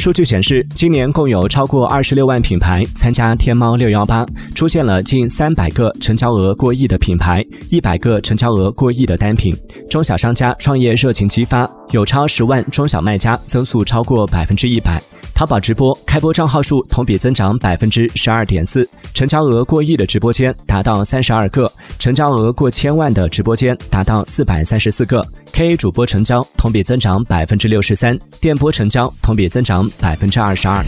数据显示，今年共有超过二十六万品牌参加天猫六幺八，出现了近三百个成交额过亿的品牌，一百个成交额过亿的单品。中小商家创业热情激发，有超十万中小卖家增速超过百分之一百。淘宝直播开播账号数同比增长百分之十二点四，成交额过亿的直播间达到三十二个，成交额过千万的直播间达到四百三十四个。K 主播成交同比增长百分之六十三，电波成交同比增长百分之二十二。